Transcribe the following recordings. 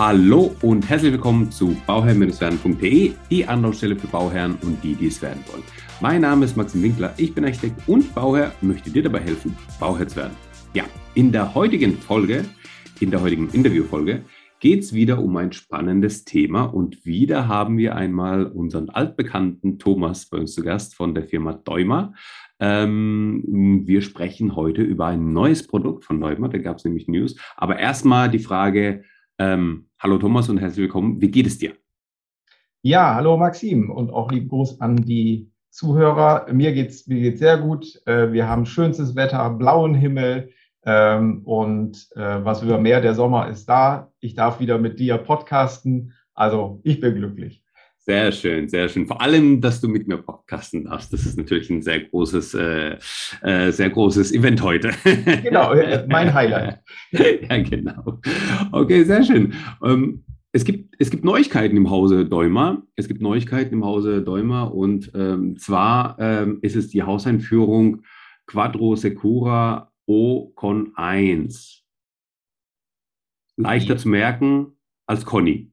Hallo und herzlich willkommen zu bauherrn-werden.de, die Anlaufstelle für Bauherren und die, die es werden wollen. Mein Name ist Maxim Winkler, ich bin Architekt und Bauherr, möchte dir dabei helfen, Bauherr zu werden. Ja, in der heutigen Folge, in der heutigen Interviewfolge, geht es wieder um ein spannendes Thema und wieder haben wir einmal unseren altbekannten Thomas bei uns zu Gast von der Firma Däumer. Ähm, wir sprechen heute über ein neues Produkt von Däumer, da gab es nämlich News. Aber erstmal die Frage, ähm, hallo Thomas und herzlich willkommen, wie geht es dir? Ja, hallo Maxim und auch lieben Gruß an die Zuhörer. Mir geht's, mir geht's sehr gut. Äh, wir haben schönstes Wetter, blauen Himmel. Ähm, und äh, was über mehr, der Sommer ist da. Ich darf wieder mit dir podcasten. Also ich bin glücklich. Sehr schön, sehr schön. Vor allem, dass du mit mir podcasten darfst. Das ist natürlich ein sehr großes, äh, äh, sehr großes Event heute. Genau, mein Highlight. ja, genau. Okay, sehr schön. Ähm, es gibt, es gibt Neuigkeiten im Hause Däumer. Es gibt Neuigkeiten im Hause Däumer und ähm, zwar ähm, ist es die Hauseinführung Quadro Secura O-Con 1. Leichter zu merken als Conny.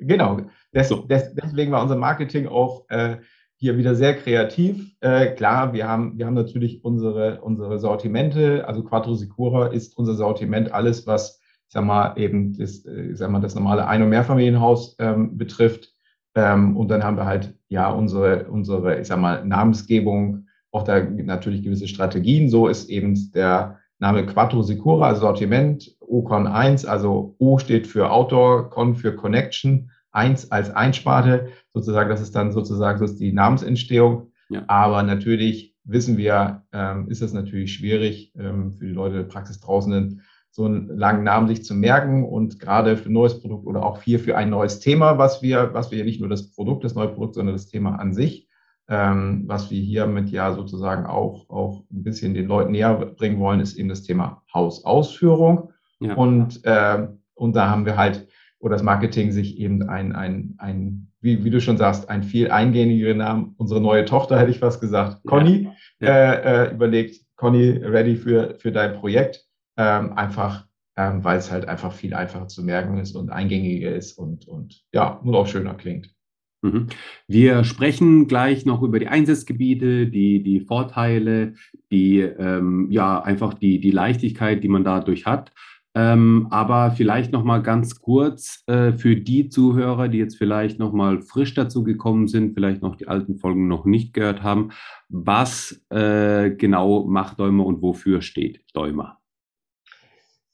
Genau. Des, so. des, deswegen war unser Marketing auch äh, hier wieder sehr kreativ. Äh, klar, wir haben, wir haben natürlich unsere, unsere Sortimente. Also Quattro Sicura ist unser Sortiment, alles, was, ich sag mal, eben das, ich sag mal, das normale Ein- und Mehrfamilienhaus ähm, betrifft. Ähm, und dann haben wir halt, ja, unsere, unsere, ich sag mal, Namensgebung auch da natürlich gewisse Strategien. So ist eben der Name Quattro Sicura, also Sortiment, OCON 1, also O steht für Outdoor, Con für Connection, 1 als Einsparte, sozusagen, das ist dann sozusagen so ist die Namensentstehung. Ja. Aber natürlich wissen wir, ähm, ist es natürlich schwierig ähm, für die Leute der Praxis draußen so einen langen Namen sich zu merken und gerade für ein neues Produkt oder auch hier für ein neues Thema, was wir, was wir ja nicht nur das Produkt, das neue Produkt, sondern das Thema an sich ähm, was wir hiermit ja sozusagen auch, auch ein bisschen den Leuten näher bringen wollen, ist eben das Thema Hausausführung. Ja. Und, äh, und da haben wir halt, oder das Marketing sich eben ein, ein, ein wie, wie du schon sagst, ein viel eingängigeren Namen, unsere neue Tochter, hätte ich fast gesagt, Conny, ja. Ja. Äh, äh, überlegt, Conny, ready für, für dein Projekt. Ähm, einfach, ähm, weil es halt einfach viel einfacher zu merken ist und eingängiger ist und, und ja, nur auch schöner klingt. Mhm. Wir sprechen gleich noch über die Einsatzgebiete, die, die Vorteile, die, ähm, ja, einfach die, die Leichtigkeit, die man dadurch hat. Ähm, aber vielleicht noch mal ganz kurz äh, für die Zuhörer, die jetzt vielleicht noch mal frisch dazu gekommen sind, vielleicht noch die alten Folgen noch nicht gehört haben, was äh, genau macht Däumer und wofür steht Däumer?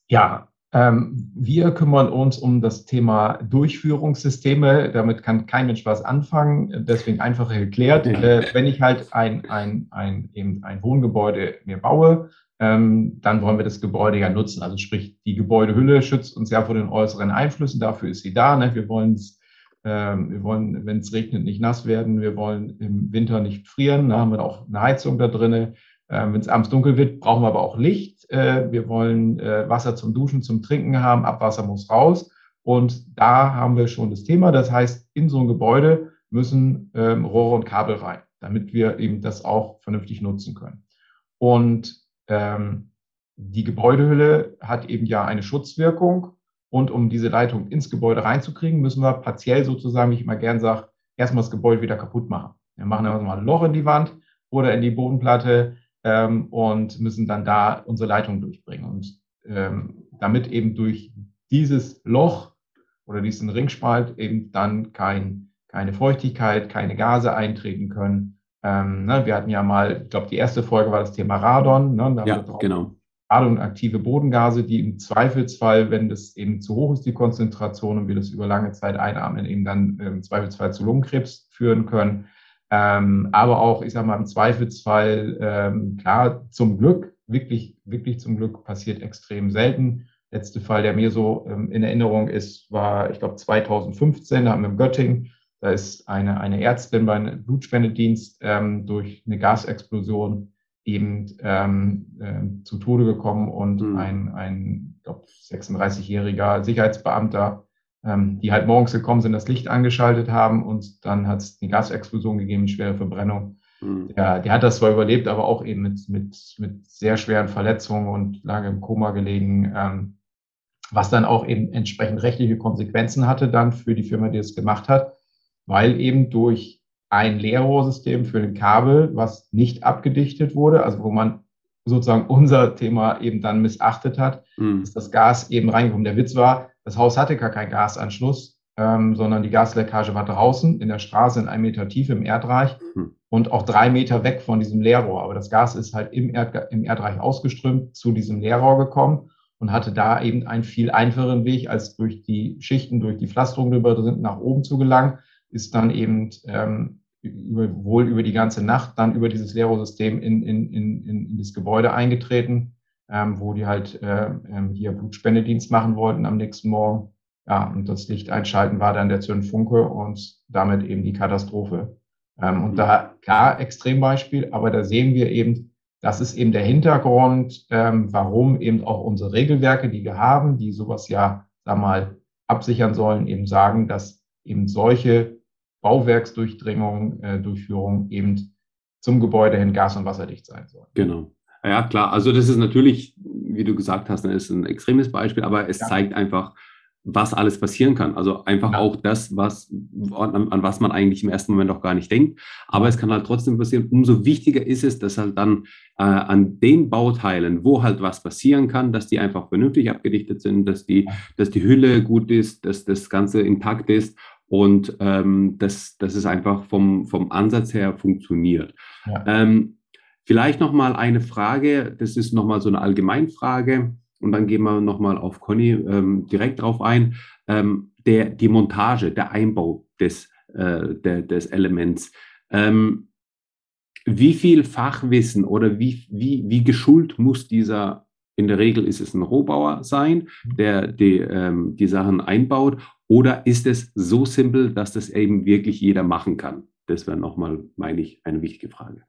Ja, ähm, wir kümmern uns um das Thema Durchführungssysteme. Damit kann kein Mensch was anfangen. Deswegen einfach erklärt, äh, wenn ich halt ein, ein, ein, eben ein Wohngebäude mir baue, ähm, dann wollen wir das Gebäude ja nutzen. Also sprich, die Gebäudehülle schützt uns ja vor den äußeren Einflüssen. Dafür ist sie da. Ne? Wir wollen ähm, wir wollen, wenn es regnet, nicht nass werden. Wir wollen im Winter nicht frieren. Da haben wir auch eine Heizung da drinnen. Ähm, Wenn es abends dunkel wird, brauchen wir aber auch Licht. Äh, wir wollen äh, Wasser zum Duschen, zum Trinken haben. Abwasser muss raus. Und da haben wir schon das Thema. Das heißt, in so ein Gebäude müssen ähm, Rohre und Kabel rein, damit wir eben das auch vernünftig nutzen können. Und ähm, die Gebäudehülle hat eben ja eine Schutzwirkung. Und um diese Leitung ins Gebäude reinzukriegen, müssen wir partiell sozusagen, wie ich immer gern sage, erstmal das Gebäude wieder kaputt machen. Wir machen erstmal ein Loch in die Wand oder in die Bodenplatte, ähm, und müssen dann da unsere Leitung durchbringen. Und ähm, damit eben durch dieses Loch oder diesen Ringspalt eben dann kein, keine Feuchtigkeit, keine Gase eintreten können. Ähm, ne, wir hatten ja mal, ich glaube, die erste Folge war das Thema Radon. Ne, ja, genau. Radonaktive Bodengase, die im Zweifelsfall, wenn das eben zu hoch ist, die Konzentration und wir das über lange Zeit einatmen, eben dann im Zweifelsfall zu Lungenkrebs führen können. Ähm, aber auch, ich sage mal, im Zweifelsfall, ähm, klar, zum Glück, wirklich, wirklich zum Glück passiert extrem selten. Letzte Fall, der mir so ähm, in Erinnerung ist, war, ich glaube, 2015, da haben wir in Göttingen, da ist eine, eine Ärztin bei einem Blutspendedienst ähm, durch eine Gasexplosion eben ähm, äh, zu Tode gekommen und mhm. ein, ein glaube 36-jähriger Sicherheitsbeamter ähm, die halt morgens gekommen sind, das Licht angeschaltet haben und dann hat es eine Gasexplosion gegeben, schwere Verbrennung. Mhm. Der, der hat das zwar überlebt, aber auch eben mit, mit, mit sehr schweren Verletzungen und lange im Koma gelegen. Ähm, was dann auch eben entsprechend rechtliche Konsequenzen hatte dann für die Firma, die es gemacht hat, weil eben durch ein Leerrohrsystem für ein Kabel, was nicht abgedichtet wurde, also wo man sozusagen unser Thema eben dann missachtet hat, mhm. ist das Gas eben reingekommen. Der Witz war, das Haus hatte gar keinen Gasanschluss, ähm, sondern die Gasleckage war draußen in der Straße in einem Meter Tiefe im Erdreich mhm. und auch drei Meter weg von diesem Leerrohr. Aber das Gas ist halt im, Erd, im Erdreich ausgeströmt zu diesem Leerrohr gekommen und hatte da eben einen viel einfacheren Weg, als durch die Schichten, durch die Pflasterung drüber sind, nach oben zu gelangen, ist dann eben ähm, über, wohl über die ganze Nacht dann über dieses Leerrohrsystem in, in, in, in das Gebäude eingetreten, ähm, wo die halt äh, ähm, hier Blutspendedienst machen wollten am nächsten Morgen. Ja, und das Licht einschalten war dann der Zündfunke und damit eben die Katastrophe. Ähm, und da, klar, Extrembeispiel, aber da sehen wir eben, das ist eben der Hintergrund, ähm, warum eben auch unsere Regelwerke, die wir haben, die sowas ja, sag mal, absichern sollen, eben sagen, dass eben solche Bauwerksdurchdringung, äh, Durchführung eben zum Gebäude hin gas- und wasserdicht sein sollen. Genau. Ja, klar. Also das ist natürlich, wie du gesagt hast, ist ein extremes Beispiel, aber es ja. zeigt einfach, was alles passieren kann. Also einfach ja. auch das, was, an, an, was man eigentlich im ersten Moment auch gar nicht denkt. Aber es kann halt trotzdem passieren. Umso wichtiger ist es, dass halt dann äh, an den Bauteilen, wo halt was passieren kann, dass die einfach vernünftig abgedichtet sind, dass die, dass die Hülle gut ist, dass das Ganze intakt ist und ähm, dass, dass es einfach vom, vom Ansatz her funktioniert. Ja. Ähm, vielleicht nochmal eine Frage, das ist nochmal so eine Allgemeinfrage und dann gehen wir nochmal auf Conny ähm, direkt drauf ein. Ähm, der, die Montage, der Einbau des, äh, der, des Elements. Ähm, wie viel Fachwissen oder wie, wie, wie geschult muss dieser, in der Regel ist es ein Rohbauer sein, der die, ähm, die Sachen einbaut, oder ist es so simpel, dass das eben wirklich jeder machen kann? Das wäre nochmal, meine ich, eine wichtige Frage.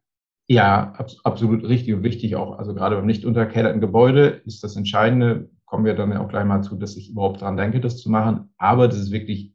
Ja, ab, absolut richtig und wichtig auch. Also gerade beim nicht unterkellerten Gebäude ist das Entscheidende, kommen wir dann ja auch gleich mal zu, dass ich überhaupt dran denke, das zu machen. Aber das ist wirklich,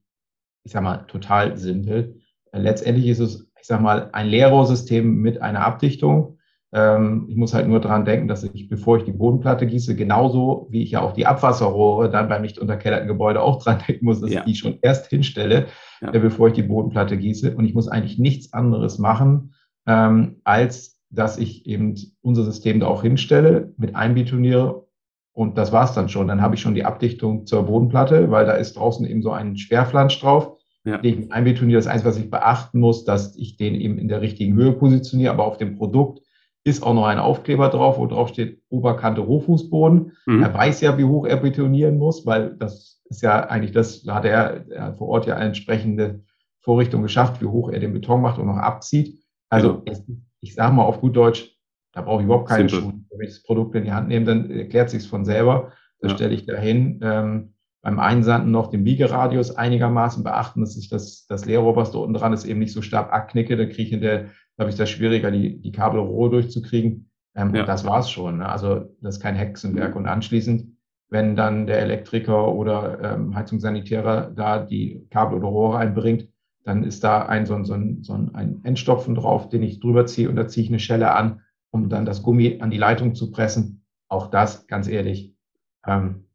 ich sag mal, total simpel. Letztendlich ist es, ich sag mal, ein Leerrohrsystem mit einer Abdichtung. Ähm, ich muss halt nur dran denken, dass ich, bevor ich die Bodenplatte gieße, genauso wie ich ja auch die Abwasserrohre dann beim nicht unterkellerten Gebäude auch dran denken muss, dass ja. ich die schon erst hinstelle, ja. äh, bevor ich die Bodenplatte gieße. Und ich muss eigentlich nichts anderes machen, ähm, als dass ich eben unser System da auch hinstelle, mit einbetoniere und das war's dann schon. Dann habe ich schon die Abdichtung zur Bodenplatte, weil da ist draußen eben so ein Schwerflansch drauf, ja. den ich einbetoniere. Das Einzige, was ich beachten muss, dass ich den eben in der richtigen Höhe positioniere, aber auf dem Produkt ist auch noch ein Aufkleber drauf, wo drauf steht Oberkante Rohfußboden. Mhm. Er weiß ja, wie hoch er betonieren muss, weil das ist ja eigentlich das, da hat er, er hat vor Ort ja eine entsprechende Vorrichtung geschafft, wie hoch er den Beton macht und noch abzieht. Also ja. ich sage mal auf gut Deutsch, da brauche ich überhaupt keine Schuhe. Wenn ich das Produkt in die Hand nehme, dann erklärt sich von selber. Das ja. stelle ich dahin. Ähm, beim Einsanden noch den Biegeradius einigermaßen beachten, dass ich das, das Leerrohr, was da unten dran ist, eben nicht so stark abknicke. Da kriege ich in der, habe ich das schwieriger, die, die Kabelrohre durchzukriegen. Ähm, ja. Das war's schon. Ne? Also das ist kein Hexenwerk. Und anschließend, wenn dann der Elektriker oder ähm, Heizungssanitärer da die Kabel oder Rohre einbringt, dann ist da ein so, ein, so, ein, so ein Endstopfen drauf, den ich drüber ziehe und da ziehe ich eine Schelle an, um dann das Gummi an die Leitung zu pressen. Auch das, ganz ehrlich, ähm,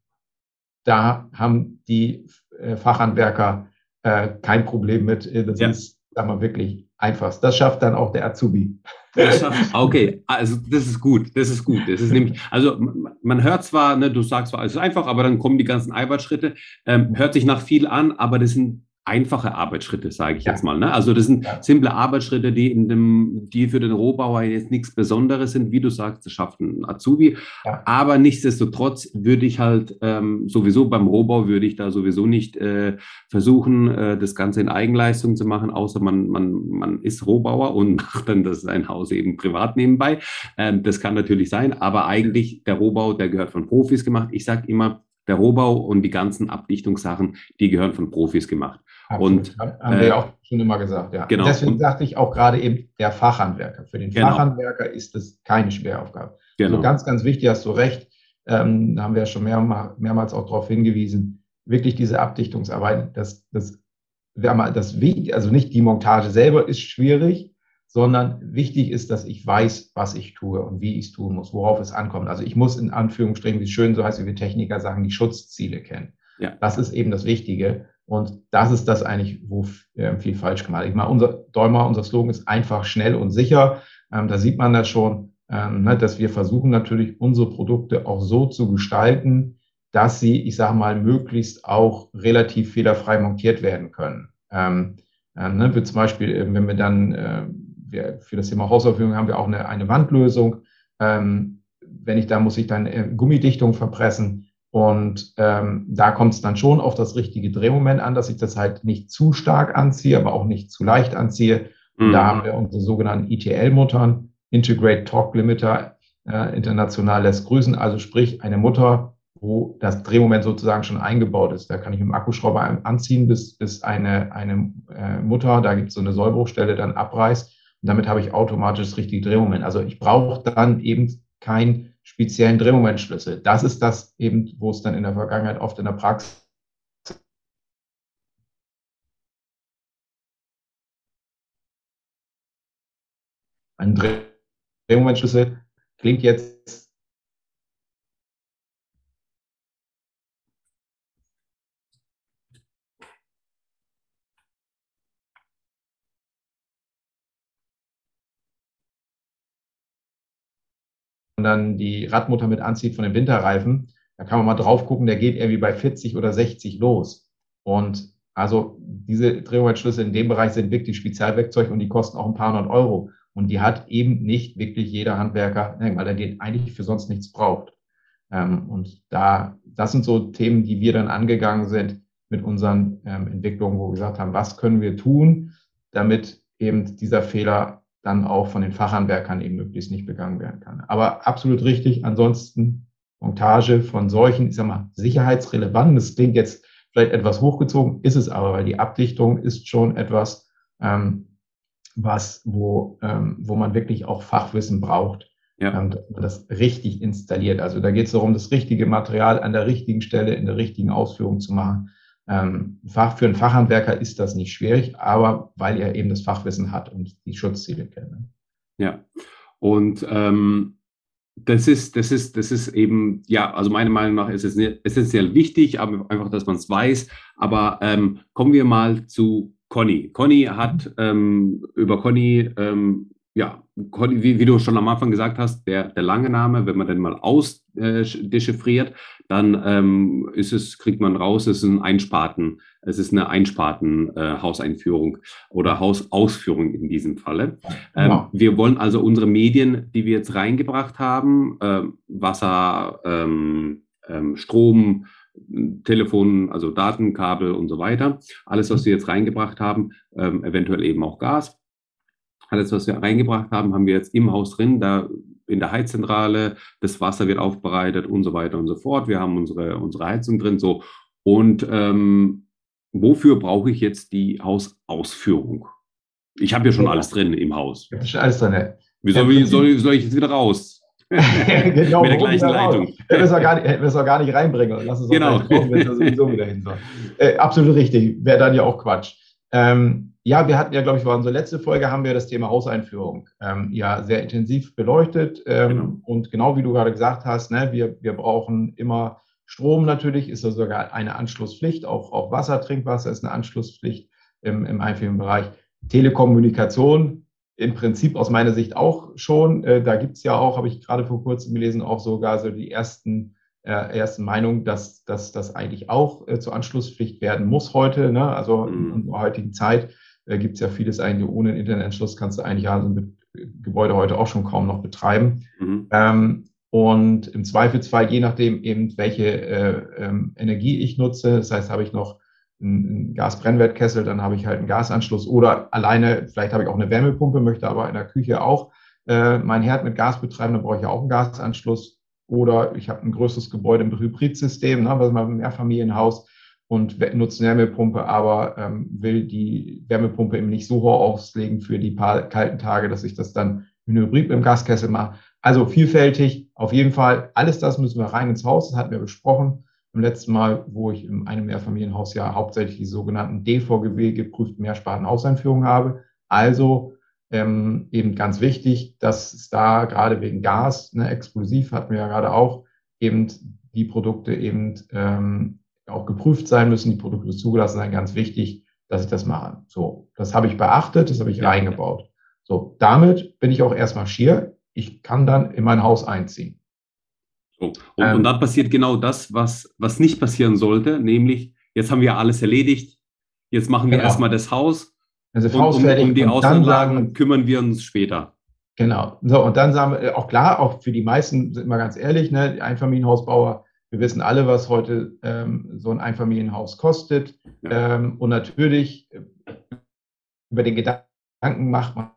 da haben die äh, Fachhandwerker äh, kein Problem mit. Äh, das ja. ist, sagen wir wirklich einfach. Das schafft dann auch der Azubi. okay, also das ist gut, das ist gut. Das ist nämlich, also man hört zwar, ne, du sagst zwar, es ist einfach, aber dann kommen die ganzen Eiweißschritte, ähm, hört sich nach viel an, aber das sind einfache Arbeitsschritte, sage ich ja. jetzt mal. Ne? Also das sind ja. simple Arbeitsschritte, die in dem, die für den Rohbauer jetzt nichts Besonderes sind, wie du sagst, das schafft ein Azubi. Ja. Aber nichtsdestotrotz würde ich halt ähm, sowieso beim Rohbau würde ich da sowieso nicht äh, versuchen, äh, das Ganze in Eigenleistung zu machen, außer man, man, man ist Rohbauer und macht dann das ein Haus eben privat nebenbei. Ähm, das kann natürlich sein, aber eigentlich der Rohbau, der gehört von Profis gemacht. Ich sage immer, der Rohbau und die ganzen Abdichtungssachen, die gehören von Profis gemacht. Absolut. Und, haben wir ja äh, auch schon immer gesagt, ja. Genau. Deswegen und, sagte ich auch gerade eben der Fachhandwerker. Für den genau. Fachhandwerker ist das keine Schweraufgabe. Genau. Also ganz, ganz wichtig, hast du recht. Ähm, da haben wir ja schon mehr, mehrmals auch darauf hingewiesen. Wirklich diese Abdichtungsarbeit, das, das, das, also nicht die Montage selber ist schwierig, sondern wichtig ist, dass ich weiß, was ich tue und wie ich es tun muss, worauf es ankommt. Also ich muss in Anführungsstrichen, wie es schön so heißt, wie wir Techniker sagen, die Schutzziele kennen. Ja. Das ist eben das Wichtige. Und das ist das eigentlich, wo äh, viel falsch gemacht ist. Ich meine, unser Däumer, unser Slogan ist einfach, schnell und sicher. Ähm, da sieht man das schon, ähm, ne, dass wir versuchen natürlich unsere Produkte auch so zu gestalten, dass sie, ich sage mal, möglichst auch relativ fehlerfrei montiert werden können. Ähm, äh, ne, wie zum Beispiel, äh, wenn wir dann äh, wir, für das Thema Hausaufführung haben wir auch eine, eine Wandlösung. Wenn ich da muss ich dann Gummidichtung verpressen. Und ähm, da kommt es dann schon auf das richtige Drehmoment an, dass ich das halt nicht zu stark anziehe, aber auch nicht zu leicht anziehe. Mhm. da haben wir unsere sogenannten ETL-Muttern, Integrate Torque Limiter, äh, international lässt grüßen. Also sprich, eine Mutter, wo das Drehmoment sozusagen schon eingebaut ist. Da kann ich mit dem Akkuschrauber anziehen, bis, bis eine, eine äh, Mutter, da gibt es so eine Sollbruchstelle, dann abreißt. Und damit habe ich automatisch das richtige Drehmoment. Also ich brauche dann eben keinen speziellen Drehmomentschlüssel. Das ist das eben, wo es dann in der Vergangenheit oft in der Praxis ein Drehmomentschlüssel klingt jetzt dann die Radmutter mit anzieht von den Winterreifen, da kann man mal drauf gucken, der geht irgendwie bei 40 oder 60 los. Und also diese Drehmomentschlüssel in dem Bereich sind wirklich Spezialwerkzeug und die kosten auch ein paar hundert Euro. Und die hat eben nicht wirklich jeder Handwerker, ne, weil er den eigentlich für sonst nichts braucht. Ähm, und da, das sind so Themen, die wir dann angegangen sind mit unseren ähm, Entwicklungen, wo wir gesagt haben, was können wir tun, damit eben dieser Fehler dann auch von den Fachhandwerkern eben möglichst nicht begangen werden kann. Aber absolut richtig. Ansonsten Montage von solchen, ich sag mal, sicherheitsrelevanten, das klingt jetzt vielleicht etwas hochgezogen, ist es aber, weil die Abdichtung ist schon etwas, ähm, was, wo, ähm, wo man wirklich auch Fachwissen braucht, ja. ähm, dass man das richtig installiert. Also da geht es darum, das richtige Material an der richtigen Stelle in der richtigen Ausführung zu machen. Ähm, Fach, für einen Fachhandwerker ist das nicht schwierig, aber weil er eben das Fachwissen hat und die Schutzziele kennt. Ja, und ähm, das ist, das ist, das ist eben, ja, also meiner Meinung nach ist es essentiell wichtig, aber einfach, dass man es weiß. Aber ähm, kommen wir mal zu Conny. Conny hat ähm, über Conny ähm, ja, wie, wie, du schon am Anfang gesagt hast, der, der lange Name, wenn man den mal ausdechiffriert, äh, dann ähm, ist es, kriegt man raus, es ist ein Einsparten, es ist eine Einsparten-Hauseinführung äh, oder Hausausführung in diesem Falle. Ähm, genau. Wir wollen also unsere Medien, die wir jetzt reingebracht haben, äh, Wasser, ähm, ähm Strom, Telefon, also Datenkabel und so weiter, alles, was wir jetzt reingebracht haben, ähm, eventuell eben auch Gas, alles, was wir reingebracht haben, haben wir jetzt im Haus drin, da in der Heizzentrale, das Wasser wird aufbereitet und so weiter und so fort. Wir haben unsere, unsere Heizung drin, so. Und ähm, wofür brauche ich jetzt die Hausausführung? Ich habe ja schon alles drin im Haus. Das ist alles drin. Wieso wie soll, soll ich jetzt wieder raus? genau, Mit der gleichen Leitung. Hätten wir es auch gar nicht reinbringen. Lass es genau. drauf, wenn es sowieso wieder hin soll. Äh, absolut richtig. Wäre dann ja auch Quatsch. Ähm, ja, wir hatten ja, glaube ich, war unsere letzte Folge, haben wir das Thema Hauseinführung ähm, ja sehr intensiv beleuchtet. Ähm, genau. Und genau wie du gerade gesagt hast, ne, wir, wir brauchen immer Strom natürlich, ist da sogar eine Anschlusspflicht. Auch, auch Wasser, Trinkwasser ist eine Anschlusspflicht im, im Einführungsbereich. Telekommunikation im Prinzip aus meiner Sicht auch schon. Äh, da gibt es ja auch, habe ich gerade vor kurzem gelesen, auch sogar so die ersten äh, ersten Meinung, dass, dass das eigentlich auch äh, zur Anschlusspflicht werden muss heute. Ne? Also mhm. in unserer heutigen Zeit äh, gibt es ja vieles eigentlich ohne einen Internetanschluss kannst du eigentlich ja so ein Gebäude heute auch schon kaum noch betreiben. Mhm. Ähm, und im Zweifelsfall, je nachdem eben, welche äh, ähm, Energie ich nutze, das heißt, habe ich noch einen Gasbrennwertkessel, dann habe ich halt einen Gasanschluss oder alleine, vielleicht habe ich auch eine Wärmepumpe, möchte aber in der Küche auch äh, mein Herd mit Gas betreiben, dann brauche ich ja auch einen Gasanschluss. Oder ich habe ein größeres Gebäude im Hybridsystem, ne, was man im Mehrfamilienhaus und nutzt eine Wärmepumpe, aber ähm, will die Wärmepumpe eben nicht so hoch auslegen für die paar kalten Tage, dass ich das dann in Hybrid dem Gaskessel mache. Also vielfältig, auf jeden Fall, alles das müssen wir rein ins Haus, das hatten wir besprochen beim letzten Mal, wo ich in einem Mehrfamilienhaus ja hauptsächlich die sogenannten DVGW geprüften Mehrsparten Hauseinführungen habe. Also ähm, eben ganz wichtig, dass es da gerade wegen Gas, ne, explosiv hatten wir ja gerade auch, eben die Produkte eben ähm, auch geprüft sein müssen, die Produkte zugelassen sein, ganz wichtig, dass ich das mache. So, das habe ich beachtet, das habe ich ja. reingebaut. So, damit bin ich auch erstmal schier. Ich kann dann in mein Haus einziehen. So, und, ähm, und dann passiert genau das, was, was nicht passieren sollte, nämlich jetzt haben wir alles erledigt, jetzt machen wir genau. erstmal das Haus also und, um, um die Außenanlagen kümmern wir uns später. Genau. So, und dann sagen wir, äh, auch klar, auch für die meisten, sind wir ganz ehrlich, ne, Einfamilienhausbauer, wir wissen alle, was heute ähm, so ein Einfamilienhaus kostet. Ähm, und natürlich äh, über den Gedanken macht man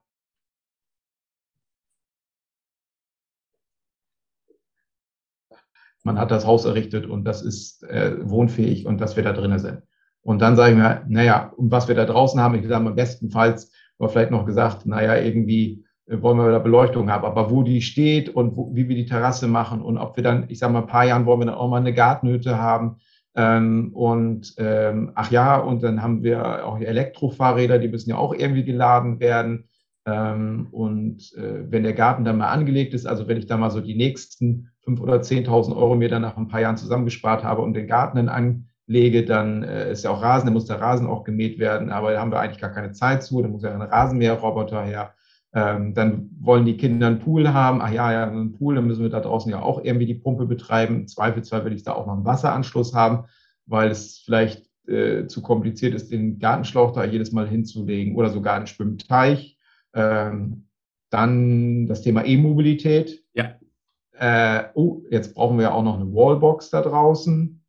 man hat das Haus errichtet und das ist äh, wohnfähig und dass wir da drinnen sind. Und dann sage ich mir, naja, und was wir da draußen haben, ich sage mal, bestenfalls war vielleicht noch gesagt, naja, irgendwie wollen wir da Beleuchtung haben, aber wo die steht und wo, wie wir die Terrasse machen und ob wir dann, ich sage mal, ein paar Jahren wollen wir dann auch mal eine Gartenhütte haben. Ähm, und ähm, ach ja, und dann haben wir auch Elektrofahrräder, die müssen ja auch irgendwie geladen werden. Ähm, und äh, wenn der Garten dann mal angelegt ist, also wenn ich da mal so die nächsten fünf oder 10.000 Euro mir dann nach ein paar Jahren zusammengespart habe und den Garten dann anlege, dann äh, ist ja auch Rasen, dann muss der Rasen auch gemäht werden, aber da haben wir eigentlich gar keine Zeit zu, dann muss ja ein Rasenmäherroboter her. Ähm, dann wollen die Kinder einen Pool haben. Ach ja, ja, einen Pool, dann müssen wir da draußen ja auch irgendwie die Pumpe betreiben. Im Zweifelsfall will ich da auch noch einen Wasseranschluss haben, weil es vielleicht äh, zu kompliziert ist, den Gartenschlauch da jedes Mal hinzulegen oder sogar einen Schwimmteich. Ähm, dann das Thema E-Mobilität. Ja. Äh, oh, jetzt brauchen wir ja auch noch eine Wallbox da draußen.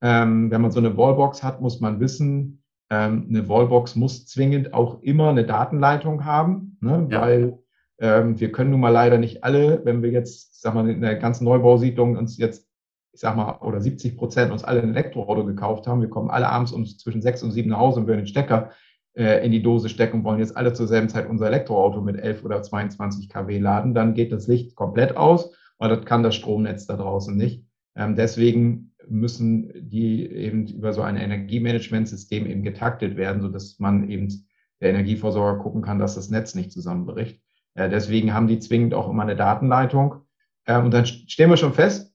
Ähm, wenn man so eine Wallbox hat, muss man wissen, ähm, eine Wallbox muss zwingend auch immer eine Datenleitung haben, ne? ja. weil ähm, wir können nun mal leider nicht alle, wenn wir jetzt, sag mal, in der ganzen Neubausiedlung uns jetzt, ich sag mal, oder 70 Prozent uns alle ein Elektroauto gekauft haben, wir kommen alle abends um zwischen sechs und sieben nach Hause und würden den Stecker äh, in die Dose stecken und wollen jetzt alle zur selben Zeit unser Elektroauto mit 11 oder 22 kW laden, dann geht das Licht komplett aus, weil das kann das Stromnetz da draußen nicht. Ähm, deswegen müssen die eben über so ein Energiemanagementsystem eben getaktet werden, so dass man eben der Energieversorger gucken kann, dass das Netz nicht zusammenbricht. Äh, deswegen haben die zwingend auch immer eine Datenleitung. Ähm, und dann stellen wir schon fest,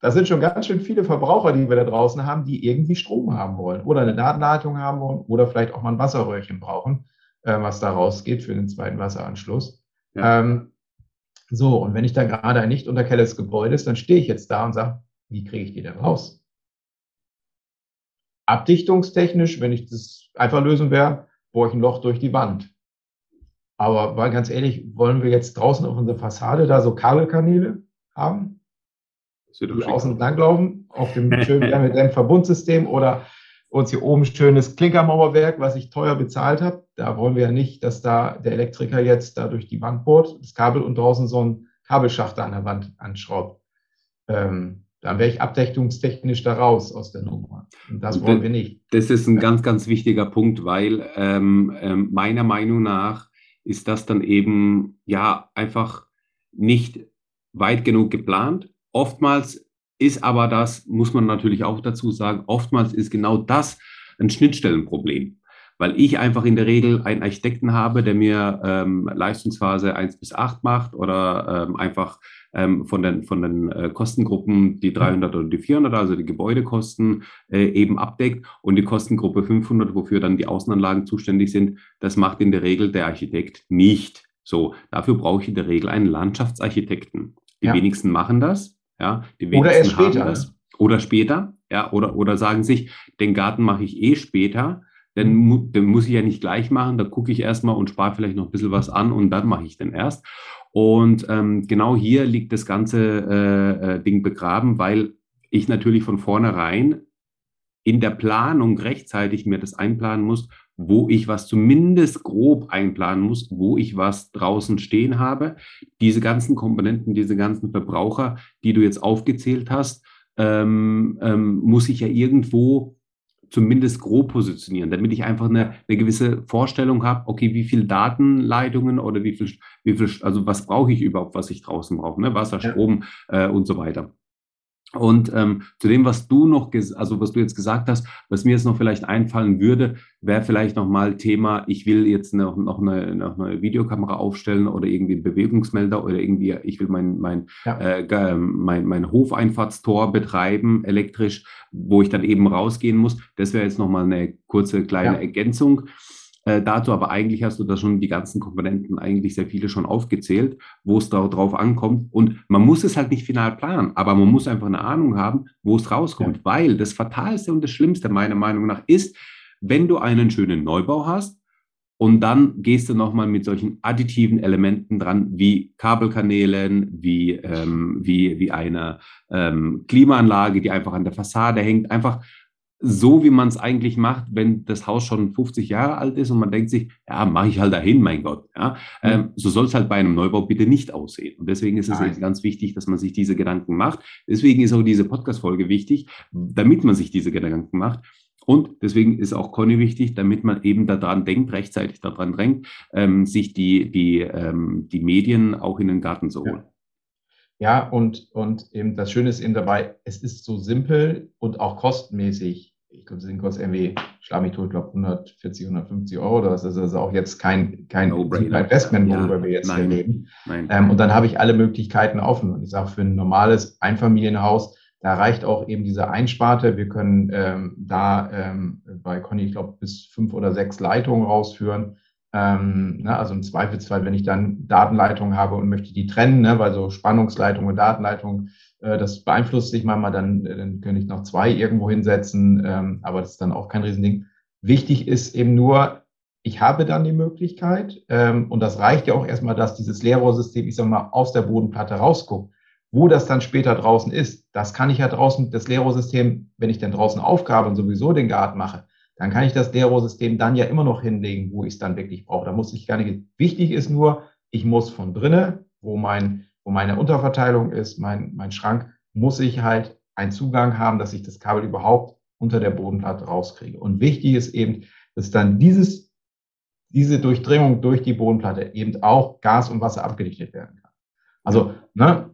da sind schon ganz schön viele Verbraucher, die wir da draußen haben, die irgendwie Strom haben wollen oder eine Datenleitung haben wollen oder vielleicht auch mal ein Wasserröhrchen brauchen, äh, was da rausgeht für den zweiten Wasseranschluss. Ja. Ähm, so, und wenn ich dann gerade ein nicht unterkelltes Gebäude ist, dann stehe ich jetzt da und sage, wie kriege ich die denn raus? Abdichtungstechnisch, wenn ich das einfach lösen wäre, bohre ich ein Loch durch die Wand. Aber mal ganz ehrlich, wollen wir jetzt draußen auf unserer Fassade da so Kabelkanäle haben, die außen entlang laufen, auf dem schönen Verbundsystem oder uns hier oben schönes Klinkermauerwerk, was ich teuer bezahlt habe. Da wollen wir ja nicht, dass da der Elektriker jetzt da durch die Wand bohrt, das Kabel und draußen so ein Kabelschacht an der Wand anschraubt. Ähm, dann wäre ich abdeckungstechnisch da raus aus der Nummer. Und das wollen wir nicht. Das ist ein ganz, ganz wichtiger Punkt, weil ähm, ähm, meiner Meinung nach ist das dann eben ja einfach nicht weit genug geplant. Oftmals ist aber das, muss man natürlich auch dazu sagen, oftmals ist genau das ein Schnittstellenproblem weil ich einfach in der Regel einen Architekten habe, der mir ähm, Leistungsphase 1 bis 8 macht oder ähm, einfach ähm, von den, von den äh, Kostengruppen die 300 oder die 400, also die Gebäudekosten äh, eben abdeckt und die Kostengruppe 500, wofür dann die Außenanlagen zuständig sind, das macht in der Regel der Architekt nicht. So, dafür brauche ich in der Regel einen Landschaftsarchitekten. Die ja. wenigsten machen das. Ja, die wenigsten oder erst später. Das. Oder später, ja, oder, oder sagen sich, den Garten mache ich eh später dann, mu dann muss ich ja nicht gleich machen, da gucke ich erstmal und spare vielleicht noch ein bisschen was an und dann mache ich den erst. Und ähm, genau hier liegt das ganze äh, äh, Ding begraben, weil ich natürlich von vornherein in der Planung rechtzeitig mir das einplanen muss, wo ich was zumindest grob einplanen muss, wo ich was draußen stehen habe. Diese ganzen Komponenten, diese ganzen Verbraucher, die du jetzt aufgezählt hast, ähm, ähm, muss ich ja irgendwo zumindest grob positionieren, damit ich einfach eine, eine gewisse Vorstellung habe, okay, wie viele Datenleitungen oder wie viel, wie viel also was brauche ich überhaupt, was ich draußen brauche, ne? Wasser, Strom äh, und so weiter. Und ähm, zu dem, was du noch, also was du jetzt gesagt hast, was mir jetzt noch vielleicht einfallen würde, wäre vielleicht nochmal Thema, ich will jetzt noch, noch, eine, noch eine Videokamera aufstellen oder irgendwie einen Bewegungsmelder oder irgendwie, ich will mein, mein, ja. äh, mein, mein Hofeinfahrtstor betreiben, elektrisch, wo ich dann eben rausgehen muss. Das wäre jetzt nochmal eine kurze kleine ja. Ergänzung äh, dazu, aber eigentlich hast du da schon die ganzen Komponenten, eigentlich sehr viele schon aufgezählt, wo es darauf ankommt. Und man muss es halt nicht final planen, aber man muss einfach eine Ahnung haben, wo es rauskommt, ja. weil das Fatalste und das Schlimmste meiner Meinung nach ist, wenn du einen schönen Neubau hast, und dann gehst du nochmal mit solchen additiven Elementen dran, wie Kabelkanälen, wie, ähm, wie, wie eine ähm, Klimaanlage, die einfach an der Fassade hängt. Einfach so, wie man es eigentlich macht, wenn das Haus schon 50 Jahre alt ist und man denkt sich, ja, mache ich halt dahin, mein Gott. Ja? Mhm. Ähm, so soll es halt bei einem Neubau bitte nicht aussehen. Und deswegen ist es Nein. ganz wichtig, dass man sich diese Gedanken macht. Deswegen ist auch diese Podcast-Folge wichtig, damit man sich diese Gedanken macht. Und deswegen ist auch Conny wichtig, damit man eben daran denkt, rechtzeitig daran denkt, ähm, sich die, die, ähm, die Medien auch in den Garten zu holen. Ja. Ja, und, und eben das Schöne ist eben dabei, es ist so simpel und auch kostenmäßig ich glaube, sie kostet irgendwie, schlag mich tot, glaube 140, 150 Euro oder was. Das ist also auch jetzt kein, kein Investment, worüber ja, wir jetzt nein, hier reden. Ähm, und dann habe ich alle Möglichkeiten offen. Und ich sage, für ein normales Einfamilienhaus, da reicht auch eben diese Einsparte. Wir können ähm, da ähm, bei Conny, ich glaube, bis fünf oder sechs Leitungen rausführen. Ähm, ne, also im Zweifelsfall, wenn ich dann Datenleitungen habe und möchte die trennen, ne, weil so Spannungsleitungen und Datenleitungen äh, das beeinflusst sich manchmal, dann, äh, dann könnte ich noch zwei irgendwo hinsetzen, ähm, aber das ist dann auch kein Riesending. Wichtig ist eben nur, ich habe dann die Möglichkeit, ähm, und das reicht ja auch erstmal, dass dieses Leerrohrsystem, ich sag mal, aus der Bodenplatte rausguckt. Wo das dann später draußen ist, das kann ich ja draußen, das Leerrohrsystem, wenn ich dann draußen aufgabe und sowieso den Garten mache, dann kann ich das Leerrohrsystem dann ja immer noch hinlegen, wo ich es dann wirklich brauche. Da muss ich gar nicht. Wichtig ist nur, ich muss von drinnen, wo mein wo meine Unterverteilung ist, mein, mein Schrank, muss ich halt einen Zugang haben, dass ich das Kabel überhaupt unter der Bodenplatte rauskriege. Und wichtig ist eben, dass dann dieses, diese Durchdringung durch die Bodenplatte eben auch Gas und Wasser abgedichtet werden kann. Also, ne,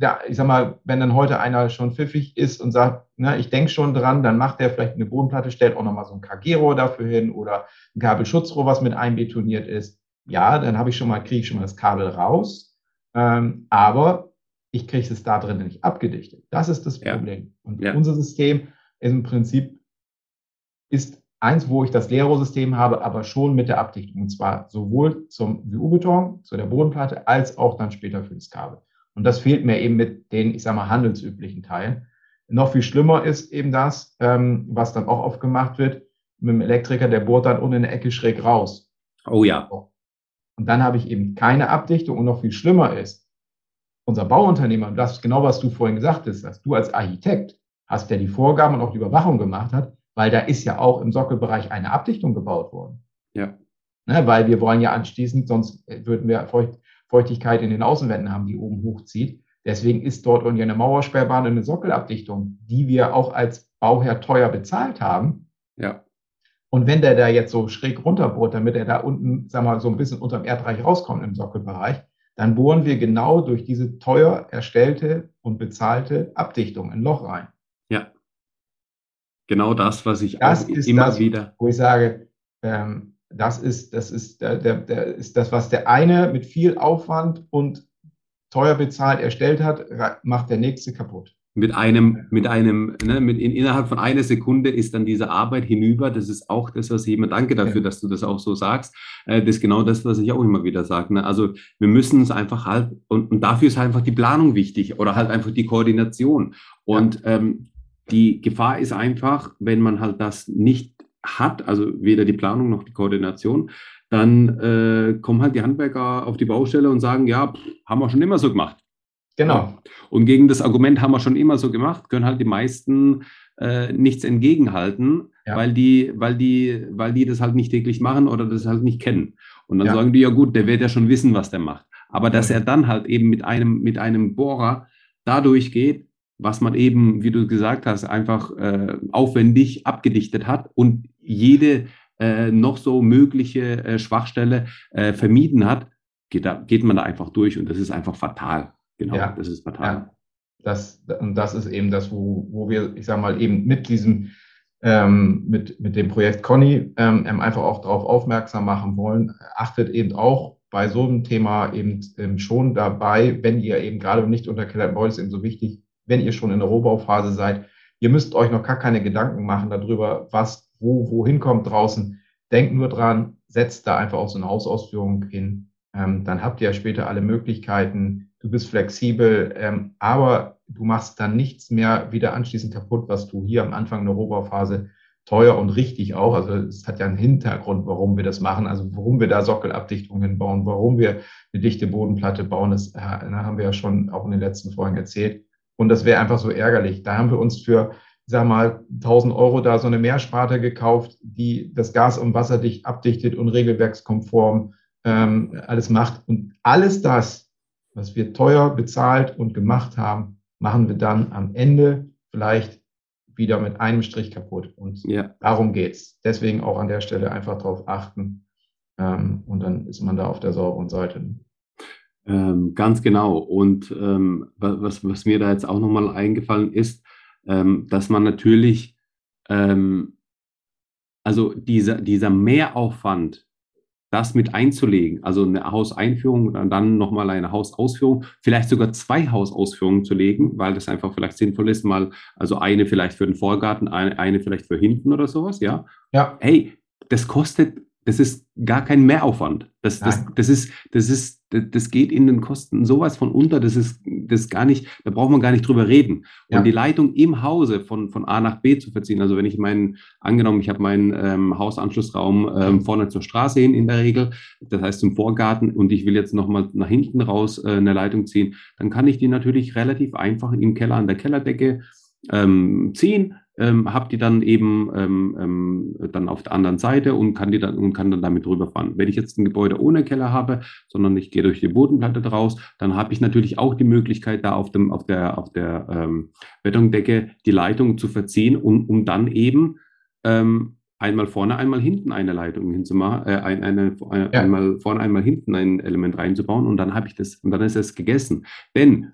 ja, ich sag mal, wenn dann heute einer schon pfiffig ist und sagt, ne, ich denke schon dran, dann macht der vielleicht eine Bodenplatte, stellt auch nochmal so ein KG-Rohr dafür hin oder ein Kabelschutzrohr, was mit einbetoniert ist. Ja, dann habe ich schon mal, kriege ich schon mal das Kabel raus. Ähm, aber ich kriege es da drin nicht abgedichtet. Das ist das Problem. Ja. Und ja. unser System ist im Prinzip ist eins, wo ich das Leerrohrsystem habe, aber schon mit der Abdichtung. Und zwar sowohl zum WU-Beton, zu der Bodenplatte, als auch dann später für das Kabel. Und das fehlt mir eben mit den, ich sage mal, handelsüblichen Teilen. Noch viel schlimmer ist eben das, ähm, was dann auch oft gemacht wird, mit dem Elektriker, der bohrt dann unten in der Ecke schräg raus. Oh ja. Und dann habe ich eben keine Abdichtung und noch viel schlimmer ist, unser Bauunternehmer, das ist genau, was du vorhin gesagt hast, dass du als Architekt hast, der die Vorgaben und auch die Überwachung gemacht hat, weil da ist ja auch im Sockelbereich eine Abdichtung gebaut worden. Ja. Ne, weil wir wollen ja anschließend, sonst würden wir Feucht, Feuchtigkeit in den Außenwänden haben, die oben hochzieht. Deswegen ist dort irgendwie eine Mauersperrbahn und eine Sockelabdichtung, die wir auch als Bauherr teuer bezahlt haben. Ja. Und wenn der da jetzt so schräg runterbohrt, damit er da unten, sag mal, so ein bisschen unterm Erdreich rauskommt im Sockelbereich, dann bohren wir genau durch diese teuer erstellte und bezahlte Abdichtung ein Loch rein. Ja. Genau das, was ich das immer das, wieder. Wo ich sage, ähm, das ist, das ist, der, der, der, ist das, was der eine mit viel Aufwand und teuer bezahlt erstellt hat, macht der nächste kaputt mit einem, mit einem, ne, mit in, innerhalb von einer Sekunde ist dann diese Arbeit hinüber. Das ist auch das, was ich immer danke dafür, ja. dass du das auch so sagst. Äh, das ist genau das, was ich auch immer wieder sage. Ne? Also wir müssen es einfach halt, und, und dafür ist einfach die Planung wichtig oder halt einfach die Koordination. Und ja. ähm, die Gefahr ist einfach, wenn man halt das nicht hat, also weder die Planung noch die Koordination, dann äh, kommen halt die Handwerker auf die Baustelle und sagen, ja, pff, haben wir schon immer so gemacht. Genau. Und gegen das Argument haben wir schon immer so gemacht, können halt die meisten äh, nichts entgegenhalten, ja. weil, die, weil, die, weil die das halt nicht täglich machen oder das halt nicht kennen. Und dann ja. sagen die, ja gut, der wird ja schon wissen, was der macht. Aber dass er dann halt eben mit einem, mit einem Bohrer dadurch geht, was man eben, wie du gesagt hast, einfach äh, aufwendig abgedichtet hat und jede äh, noch so mögliche äh, Schwachstelle äh, vermieden hat, geht, da, geht man da einfach durch und das ist einfach fatal. Genau, ja. das ist fatal. Ja. Das, und das ist eben das, wo, wo wir, ich sage mal, eben mit diesem, ähm, mit, mit dem Projekt Conny ähm, einfach auch darauf aufmerksam machen wollen. Achtet eben auch bei so einem Thema eben ähm, schon dabei, wenn ihr eben gerade nicht unter Keller ist eben so wichtig, wenn ihr schon in der Rohbauphase seid, ihr müsst euch noch gar keine Gedanken machen darüber, was wo, wohin kommt draußen. Denkt nur dran, setzt da einfach auch so eine Hausausführung hin. Ähm, dann habt ihr ja später alle Möglichkeiten. Du bist flexibel, ähm, aber du machst dann nichts mehr wieder anschließend kaputt, was du hier am Anfang der Rohbauphase teuer und richtig auch. Also es hat ja einen Hintergrund, warum wir das machen, also warum wir da Sockelabdichtungen bauen, warum wir eine dichte Bodenplatte bauen. Das äh, haben wir ja schon auch in den letzten Folgen erzählt. Und das wäre einfach so ärgerlich. Da haben wir uns für, ich sag mal, 1000 Euro da so eine Mehrsparte gekauft, die das Gas- und Wasserdicht abdichtet und regelwerkskonform ähm, alles macht. Und alles das, was wir teuer bezahlt und gemacht haben, machen wir dann am Ende vielleicht wieder mit einem Strich kaputt. Und ja. darum es. Deswegen auch an der Stelle einfach darauf achten. Ähm, und dann ist man da auf der sauberen Seite. Ähm, ganz genau. Und ähm, was, was mir da jetzt auch nochmal eingefallen ist, ähm, dass man natürlich, ähm, also dieser, dieser Mehraufwand, das mit einzulegen, also eine Hauseinführung und dann nochmal eine Hausausführung, vielleicht sogar zwei Hausausführungen zu legen, weil das einfach vielleicht sinnvoll ist, mal, also eine vielleicht für den Vorgarten, eine, eine vielleicht für hinten oder sowas, ja. Ja. Hey, das kostet das ist gar kein Mehraufwand. Das, das, das, ist, das, ist, das geht in den Kosten sowas von unter, das ist, das gar nicht, da braucht man gar nicht drüber reden. Ja. Und die Leitung im Hause von, von A nach B zu verziehen, also wenn ich meinen, angenommen, ich habe meinen ähm, Hausanschlussraum ähm, vorne zur Straße hin in der Regel, das heißt zum Vorgarten, und ich will jetzt nochmal nach hinten raus äh, eine Leitung ziehen, dann kann ich die natürlich relativ einfach im Keller an der Kellerdecke ähm, ziehen, ähm, habe die dann eben ähm, ähm, dann auf der anderen Seite und kann die dann und kann dann damit rüberfahren. Wenn ich jetzt ein Gebäude ohne Keller habe, sondern ich gehe durch die Bodenplatte draus, dann habe ich natürlich auch die Möglichkeit, da auf dem auf der auf der ähm, Betondecke die Leitung zu verziehen, um, um dann eben ähm, einmal vorne, einmal hinten eine Leitung hinzumachen, äh, eine, eine, ja. einmal vorne, einmal hinten ein Element reinzubauen und dann habe ich das und dann ist es gegessen. Denn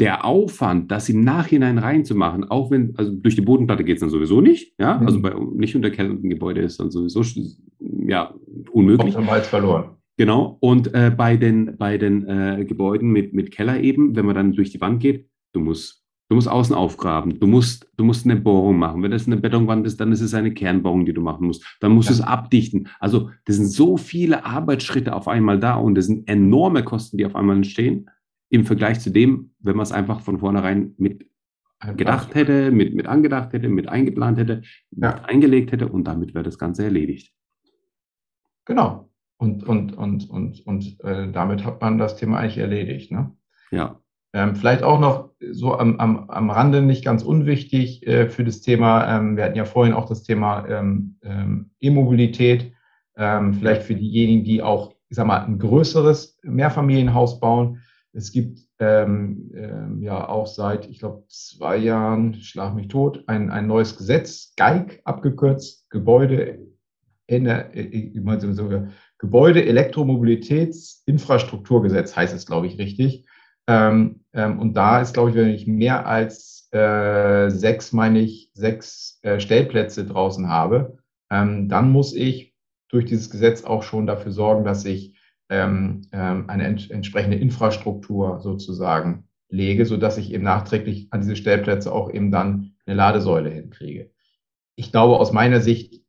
der Aufwand, das im Nachhinein reinzumachen, auch wenn, also durch die Bodenplatte geht es dann sowieso nicht, ja, mhm. also bei nicht unterkennenden Gebäude ist dann sowieso ja unmöglich. Optimal verloren. Genau. Und äh, bei den, bei den äh, Gebäuden mit, mit Keller eben, wenn man dann durch die Wand geht, du musst, du musst außen aufgraben, du musst, du musst eine Bohrung machen. Wenn das eine Betonwand ist, dann ist es eine Kernbohrung, die du machen musst. Dann musst ja. du es abdichten. Also das sind so viele Arbeitsschritte auf einmal da und das sind enorme Kosten, die auf einmal entstehen im Vergleich zu dem, wenn man es einfach von vornherein mit gedacht hätte, mit, mit angedacht hätte, mit eingeplant hätte, ja. mit eingelegt hätte und damit wäre das Ganze erledigt. Genau. Und, und, und, und, und äh, damit hat man das Thema eigentlich erledigt. Ne? Ja. Ähm, vielleicht auch noch so am, am, am Rande nicht ganz unwichtig äh, für das Thema, ähm, wir hatten ja vorhin auch das Thema ähm, ähm E-Mobilität, ähm, vielleicht für diejenigen, die auch, ich sag mal, ein größeres Mehrfamilienhaus bauen. Es gibt ähm, ähm, ja auch seit, ich glaube, zwei Jahren, schlag mich tot, ein, ein neues Gesetz, GEIG abgekürzt, Gebäude, Ener, äh, äh Gebäude Elektromobilitätsinfrastrukturgesetz heißt es, glaube ich, richtig. Ähm, ähm, und da ist, glaube ich, wenn ich mehr als äh, sechs, meine ich, sechs äh, Stellplätze draußen habe, ähm, dann muss ich durch dieses Gesetz auch schon dafür sorgen, dass ich ähm, ähm, eine ent entsprechende Infrastruktur sozusagen lege, so dass ich eben nachträglich an diese Stellplätze auch eben dann eine Ladesäule hinkriege. Ich glaube, aus meiner Sicht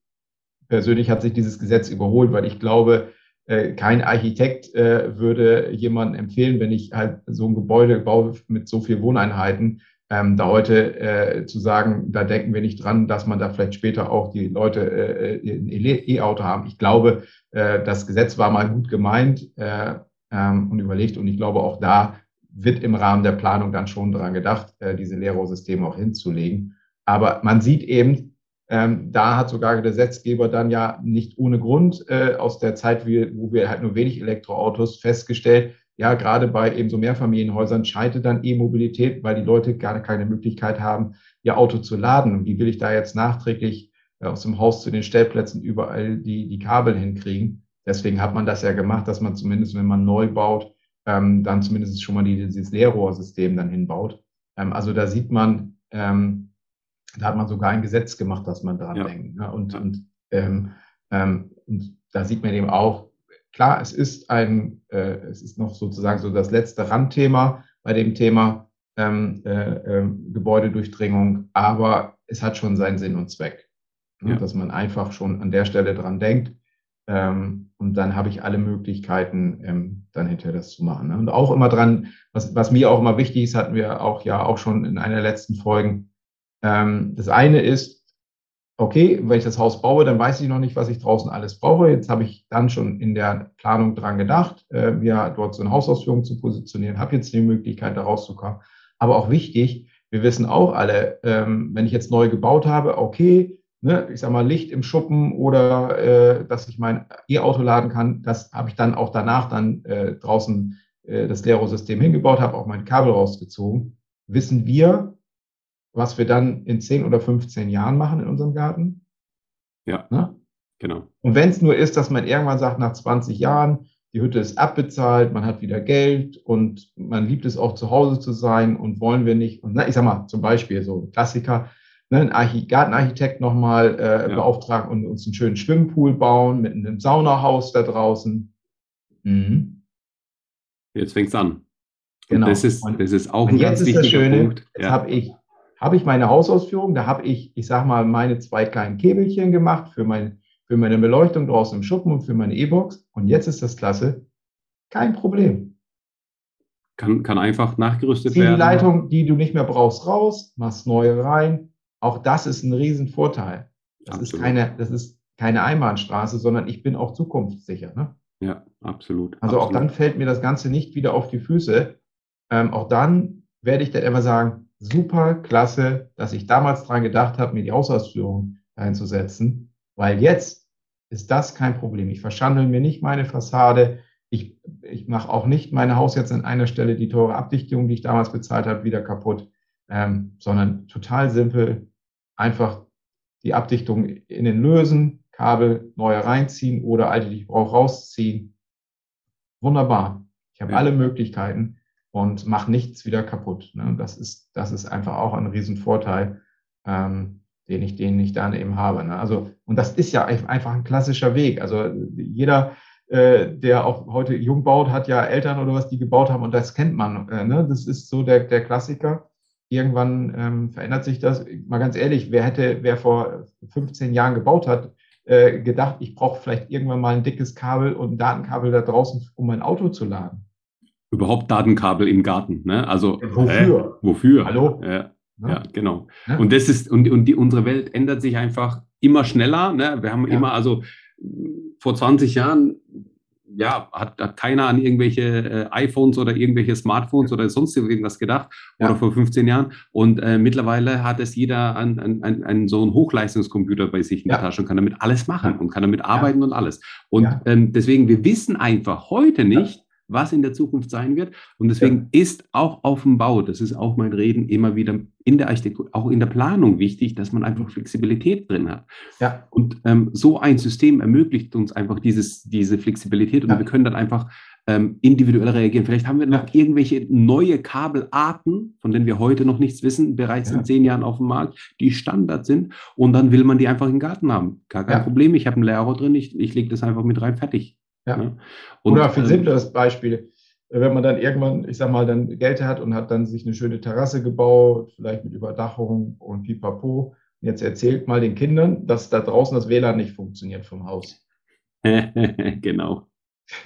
persönlich hat sich dieses Gesetz überholt, weil ich glaube, äh, kein Architekt äh, würde jemanden empfehlen, wenn ich halt so ein Gebäude baue mit so viel Wohneinheiten, ähm, da heute äh, zu sagen, da denken wir nicht dran, dass man da vielleicht später auch die Leute äh, ein E-Auto haben. Ich glaube, äh, das Gesetz war mal gut gemeint äh, ähm, und überlegt und ich glaube auch da wird im Rahmen der Planung dann schon daran gedacht, äh, diese Leerrohrsysteme auch hinzulegen. Aber man sieht eben, ähm, da hat sogar der Gesetzgeber dann ja nicht ohne Grund äh, aus der Zeit, wie, wo wir halt nur wenig Elektroautos festgestellt, ja, gerade bei eben so Mehrfamilienhäusern scheitert dann E-Mobilität, weil die Leute gar keine Möglichkeit haben, ihr Auto zu laden. Und wie will ich da jetzt nachträglich äh, aus dem Haus zu den Stellplätzen überall die, die Kabel hinkriegen? Deswegen hat man das ja gemacht, dass man zumindest, wenn man neu baut, ähm, dann zumindest schon mal die, dieses Leerrohrsystem dann hinbaut. Ähm, also da sieht man, ähm, da hat man sogar ein Gesetz gemacht, dass man dran ja. denkt. Ne? Und, und, ähm, ähm, und da sieht man eben auch, klar, es ist ein, äh, es ist noch sozusagen so das letzte Randthema bei dem Thema ähm, äh, äh, Gebäudedurchdringung, aber es hat schon seinen Sinn und Zweck. Ne? Ja. Dass man einfach schon an der Stelle dran denkt. Ähm, und dann habe ich alle Möglichkeiten, ähm, dann hinterher das zu machen. Ne? Und auch immer dran, was, was mir auch immer wichtig ist, hatten wir auch ja auch schon in einer der letzten Folgen. Ähm, das eine ist, okay, wenn ich das Haus baue, dann weiß ich noch nicht, was ich draußen alles brauche. Jetzt habe ich dann schon in der Planung dran gedacht, äh, mir dort so eine Hausausführung zu positionieren, habe jetzt die Möglichkeit, da rauszukommen. Aber auch wichtig, wir wissen auch alle, ähm, wenn ich jetzt neu gebaut habe, okay, ne, ich sage mal Licht im Schuppen oder äh, dass ich mein E-Auto laden kann, das habe ich dann auch danach dann äh, draußen äh, das Lero-System hingebaut, habe auch mein Kabel rausgezogen. Wissen wir, was wir dann in 10 oder 15 Jahren machen in unserem Garten. Ja, ne? genau. Und wenn es nur ist, dass man irgendwann sagt, nach 20 Jahren, die Hütte ist abbezahlt, man hat wieder Geld und man liebt es auch zu Hause zu sein und wollen wir nicht, und na, ich sag mal, zum Beispiel so ein Klassiker, ne, ein Archi Gartenarchitekt nochmal äh, ja. beauftragen und uns einen schönen Schwimmpool bauen mit einem Saunahaus da draußen. Mhm. Jetzt fängt's an. Genau. Und das ist, das ist auch und ein jetzt ganz das Schöne, Punkt. Jetzt ja. habe ich habe ich meine Hausausführung, da habe ich, ich sage mal, meine zwei kleinen Käbelchen gemacht für, mein, für meine Beleuchtung draußen im Schuppen und für meine E-Box. Und jetzt ist das klasse. Kein Problem. Kann, kann einfach nachgerüstet Zieh werden. die Leitung, die du nicht mehr brauchst, raus, machst neue rein. Auch das ist ein Riesenvorteil. Das absolut. ist keine, das ist keine Einbahnstraße, sondern ich bin auch zukunftssicher. Ne? Ja, absolut. Also absolut. auch dann fällt mir das Ganze nicht wieder auf die Füße. Ähm, auch dann werde ich dann immer sagen, super klasse, dass ich damals dran gedacht habe, mir die Hausausführung einzusetzen, weil jetzt ist das kein Problem. Ich verschandel mir nicht meine Fassade. Ich, ich mache auch nicht mein Haus jetzt an einer Stelle die teure Abdichtung, die ich damals bezahlt habe, wieder kaputt, ähm, sondern total simpel, einfach die Abdichtung innen lösen, Kabel neue reinziehen oder alte, die ich brauche, rausziehen. Wunderbar. Ich habe ja. alle Möglichkeiten und mach nichts wieder kaputt. Ne? Das, ist, das ist einfach auch ein Riesenvorteil, ähm, den, ich, den ich dann eben habe. Ne? Also, und das ist ja einfach ein klassischer Weg. Also jeder, äh, der auch heute jung baut, hat ja Eltern oder was, die gebaut haben und das kennt man. Äh, ne? Das ist so der, der Klassiker. Irgendwann ähm, verändert sich das. Mal ganz ehrlich, wer hätte, wer vor 15 Jahren gebaut hat, äh, gedacht, ich brauche vielleicht irgendwann mal ein dickes Kabel und ein Datenkabel da draußen, um mein Auto zu laden überhaupt Datenkabel im Garten. Ne? Also wofür? Äh, wofür? Hallo? Ja, ja genau. Ja. Und das ist und, und die, unsere Welt ändert sich einfach immer schneller. Ne? Wir haben ja. immer also vor 20 Jahren ja, hat, hat keiner an irgendwelche äh, iPhones oder irgendwelche Smartphones oder sonst irgendwas gedacht ja. oder vor 15 Jahren. Und äh, mittlerweile hat es jeder an, an, an, an so einen Hochleistungscomputer bei sich in ja. der Tasche und kann damit alles machen und kann damit arbeiten ja. und alles. Und ähm, deswegen, wir wissen einfach heute nicht, was in der Zukunft sein wird. Und deswegen ja. ist auch auf dem Bau, das ist auch mein Reden, immer wieder in der Architektur, auch in der Planung wichtig, dass man einfach Flexibilität drin hat. Ja. Und ähm, so ein System ermöglicht uns einfach dieses, diese Flexibilität und ja. wir können dann einfach ähm, individuell reagieren. Vielleicht haben wir noch irgendwelche neue Kabelarten, von denen wir heute noch nichts wissen, bereits in zehn Jahren auf dem Markt, die Standard sind und dann will man die einfach im Garten haben. Gar kein Problem, ich habe einen Leerrohr drin, ich, ich lege das einfach mit rein, fertig. Ja. Ne? Und, Oder viel ähm, simpleres Beispiel, wenn man dann irgendwann, ich sag mal, dann Geld hat und hat dann sich eine schöne Terrasse gebaut, vielleicht mit Überdachung und pipapo. Jetzt erzählt mal den Kindern, dass da draußen das WLAN nicht funktioniert vom Haus. genau.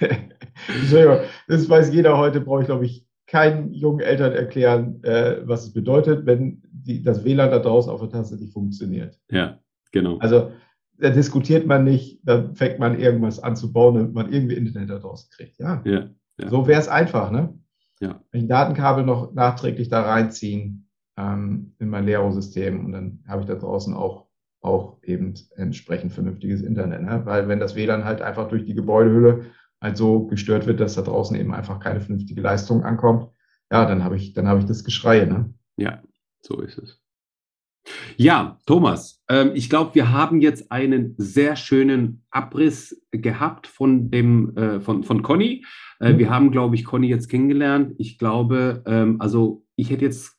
das weiß jeder heute, brauche ich, glaube ich, keinen jungen Eltern erklären, äh, was es bedeutet, wenn die, das WLAN da draußen auf der Tasse nicht funktioniert. Ja, genau. Also da diskutiert man nicht, dann fängt man irgendwas an zu bauen, damit man irgendwie Internet da draußen kriegt. Ja, ja, ja. so wäre es einfach, ne? Ja. Wenn ich ein Datenkabel noch nachträglich da reinziehen ähm, in mein Lero-System und dann habe ich da draußen auch, auch eben entsprechend vernünftiges Internet. Ne? Weil wenn das WLAN halt einfach durch die Gebäudehülle halt so gestört wird, dass da draußen eben einfach keine vernünftige Leistung ankommt, ja, dann habe ich, dann habe ich das Geschrei, ne? Ja, so ist es. Ja, Thomas, ähm, ich glaube, wir haben jetzt einen sehr schönen Abriss gehabt von dem äh, von, von Conny. Äh, mhm. Wir haben, glaube ich, Conny jetzt kennengelernt. Ich glaube, ähm, also ich hätte jetzt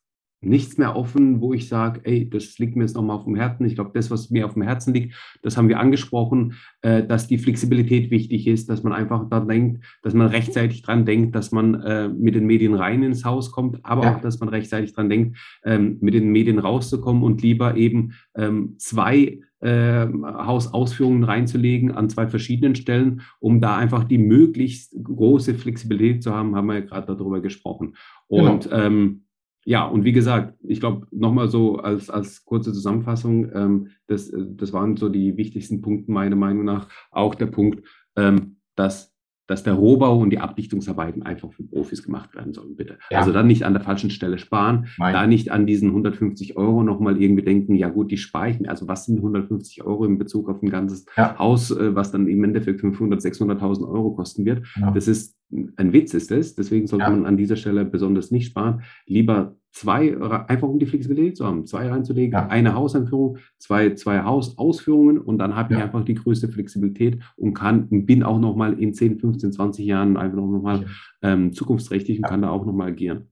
nichts mehr offen, wo ich sage, ey, das liegt mir jetzt nochmal auf dem Herzen. Ich glaube, das, was mir auf dem Herzen liegt, das haben wir angesprochen, äh, dass die Flexibilität wichtig ist, dass man einfach daran denkt, dass man rechtzeitig dran denkt, dass man äh, mit den Medien rein ins Haus kommt, aber ja. auch, dass man rechtzeitig dran denkt, ähm, mit den Medien rauszukommen und lieber eben ähm, zwei äh, Hausausführungen reinzulegen an zwei verschiedenen Stellen, um da einfach die möglichst große Flexibilität zu haben, haben wir ja gerade darüber gesprochen. Und genau. ähm, ja, und wie gesagt, ich glaube, nochmal so als, als kurze Zusammenfassung, ähm, das, das waren so die wichtigsten Punkte meiner Meinung nach. Auch der Punkt, ähm, dass dass der Rohbau und die Abdichtungsarbeiten einfach für Profis gemacht werden sollen, bitte. Ja. Also dann nicht an der falschen Stelle sparen, Nein. da nicht an diesen 150 Euro nochmal irgendwie denken, ja gut, die spare ich mir. Also was sind 150 Euro in Bezug auf ein ganzes ja. Haus, äh, was dann im Endeffekt 500, 600.000 Euro kosten wird? Ja. Das ist ein Witz, ist es. Deswegen sollte man an dieser Stelle besonders nicht sparen. Lieber zwei, einfach um die Flexibilität zu haben, zwei reinzulegen, ja. eine Hauseinführung, zwei, zwei Hausausführungen und dann habe ich ja. einfach die größte Flexibilität und kann, bin auch nochmal in 10, 15, 20 Jahren einfach nochmal ähm, zukunftsträchtig und ja. kann da auch nochmal agieren.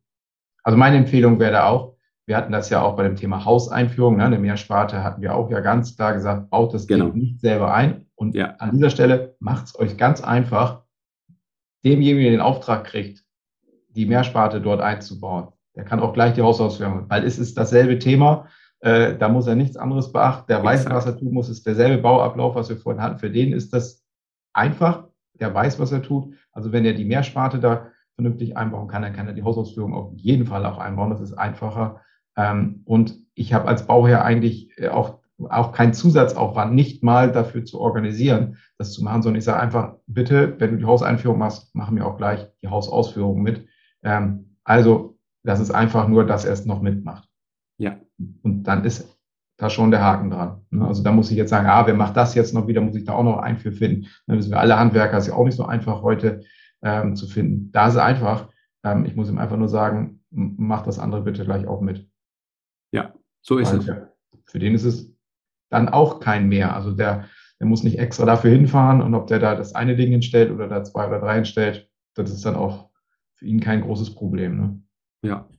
Also meine Empfehlung wäre da auch, wir hatten das ja auch bei dem Thema Hauseinführung, ne, eine Mehrsparte hatten wir auch ja ganz klar gesagt, baut das genau. nicht selber ein. Und ja. an dieser Stelle macht es euch ganz einfach, demjenigen, der den Auftrag kriegt, die Mehrsparte dort einzubauen der kann auch gleich die Hausausführung, weil es ist dasselbe Thema. Äh, da muss er nichts anderes beachten. Der weiß, was er tun muss. Es ist derselbe Bauablauf, was wir vorhin hatten. Für den ist das einfach. Der weiß, was er tut. Also wenn er die Mehrsparte da vernünftig einbauen kann, dann kann er die Hausausführung auf jeden Fall auch einbauen. Das ist einfacher. Ähm, und ich habe als Bauherr eigentlich äh, auch auch keinen Zusatzaufwand, nicht mal dafür zu organisieren, das zu machen, sondern ich sage einfach, bitte, wenn du die Hauseinführung machst, machen wir auch gleich die Hausausführung mit. Ähm, also das ist einfach nur, dass er es noch mitmacht. Ja. Und dann ist da schon der Haken dran. Ne? Also da muss ich jetzt sagen, ah, wer macht das jetzt noch wieder, muss ich da auch noch einen für finden. Dann wissen wir alle Handwerker, ist ja auch nicht so einfach heute ähm, zu finden. Da ist es einfach. Ähm, ich muss ihm einfach nur sagen, mach das andere bitte gleich auch mit. Ja, so ist Weil, es. Für den ist es dann auch kein mehr. Also der, der muss nicht extra dafür hinfahren und ob der da das eine Ding hinstellt oder da zwei oder drei hinstellt, das ist dann auch für ihn kein großes Problem. Ne? Ja.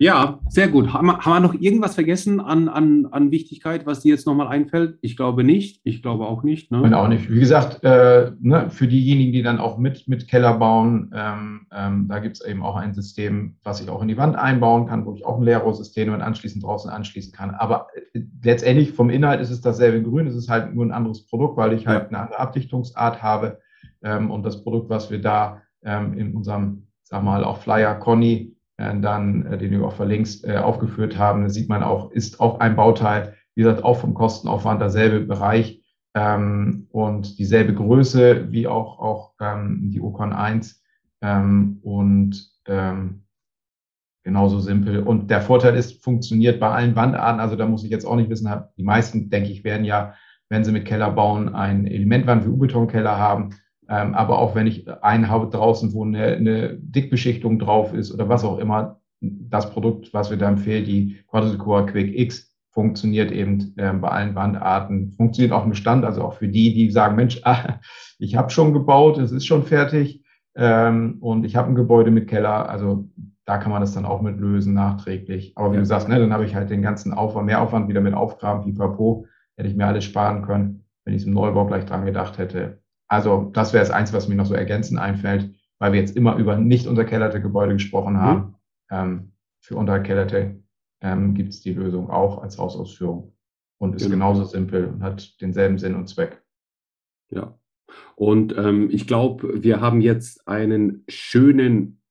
Ja, sehr gut. Haben wir, haben wir noch irgendwas vergessen an, an, an Wichtigkeit, was dir jetzt nochmal einfällt? Ich glaube nicht. Ich glaube auch nicht. Ne? auch nicht. Wie gesagt, äh, ne, für diejenigen, die dann auch mit, mit Keller bauen, ähm, ähm, da gibt es eben auch ein System, was ich auch in die Wand einbauen kann, wo ich auch ein Leerrohrsystem und anschließend draußen anschließen kann. Aber äh, letztendlich vom Inhalt ist es dasselbe Grün. Es ist halt nur ein anderes Produkt, weil ich halt eine andere Abdichtungsart habe. Ähm, und das Produkt, was wir da ähm, in unserem, sag mal, auch Flyer Conny dann, äh, den du auch verlinkst, äh, aufgeführt haben. Da sieht man auch, ist auch ein Bauteil, wie gesagt, auch vom Kostenaufwand derselbe Bereich ähm, und dieselbe Größe wie auch, auch ähm, die Ocon 1 ähm, und ähm, genauso simpel. Und der Vorteil ist, funktioniert bei allen Wandarten. Also da muss ich jetzt auch nicht wissen, die meisten, denke ich, werden ja, wenn sie mit Keller bauen, einen Elementwand wie U-Betonkeller haben. Ähm, aber auch wenn ich einen habe draußen, wo eine, eine Dickbeschichtung drauf ist oder was auch immer, das Produkt, was wir da empfehlen, die Quadrosecura Quick X, funktioniert eben äh, bei allen Wandarten, funktioniert auch im Bestand, also auch für die, die sagen, Mensch, ah, ich habe schon gebaut, es ist schon fertig ähm, und ich habe ein Gebäude mit Keller, also da kann man das dann auch mit lösen, nachträglich. Aber wie ja. du sagst, ne, dann habe ich halt den ganzen Aufwand, Mehraufwand wieder mit Aufgraben, pipapo, hätte ich mir alles sparen können, wenn ich es im Neubau gleich dran gedacht hätte. Also das wäre das eins, was mir noch so ergänzend einfällt, weil wir jetzt immer über nicht unterkellerte Gebäude gesprochen mhm. haben. Mhm. Ähm, für unterkellerte ähm, gibt es die Lösung auch als Hausausführung und ist genau. genauso simpel und hat denselben Sinn und Zweck. Ja. Und ähm, ich glaube, wir haben jetzt einen schönen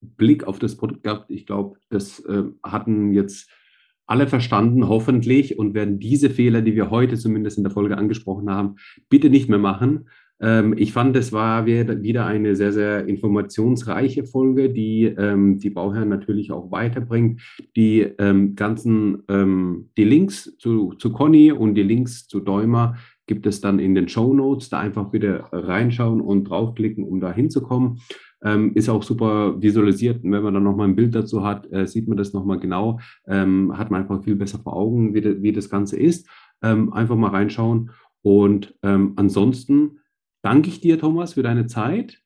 Blick auf das Produkt gehabt. Ich glaube, das äh, hatten jetzt alle verstanden, hoffentlich, und werden diese Fehler, die wir heute zumindest in der Folge angesprochen haben, bitte nicht mehr machen. Ähm, ich fand, es war wieder eine sehr, sehr informationsreiche Folge, die ähm, die Bauherren natürlich auch weiterbringt. Die ähm, ganzen, ähm, die Links zu, zu Conny und die Links zu Däumer gibt es dann in den Show Notes. Da einfach wieder reinschauen und draufklicken, um da hinzukommen. Ähm, ist auch super visualisiert. Und wenn man dann nochmal ein Bild dazu hat, äh, sieht man das nochmal genau. Ähm, hat man einfach viel besser vor Augen, wie, de, wie das Ganze ist. Ähm, einfach mal reinschauen. Und ähm, ansonsten danke ich dir, Thomas, für deine Zeit,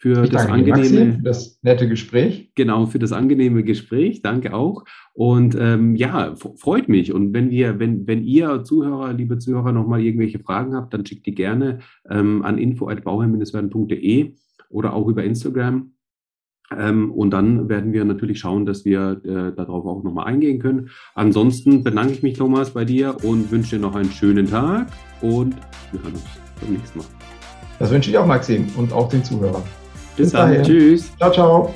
für ich das angenehme, Maxi, für das nette Gespräch. Genau, für das angenehme Gespräch. Danke auch. Und ähm, ja, freut mich. Und wenn wir, wenn, wenn ihr Zuhörer, liebe Zuhörer, nochmal irgendwelche Fragen habt, dann schickt die gerne ähm, an info@bauherr-werden.de oder auch über Instagram. Ähm, und dann werden wir natürlich schauen, dass wir äh, darauf auch nochmal eingehen können. Ansonsten bedanke ich mich, Thomas, bei dir und wünsche dir noch einen schönen Tag und wir hören uns beim nächsten Mal. Das wünsche ich auch, Maxim, und auch den Zuhörern. Bis, Bis dann. Dahin. Tschüss. Ciao, ciao.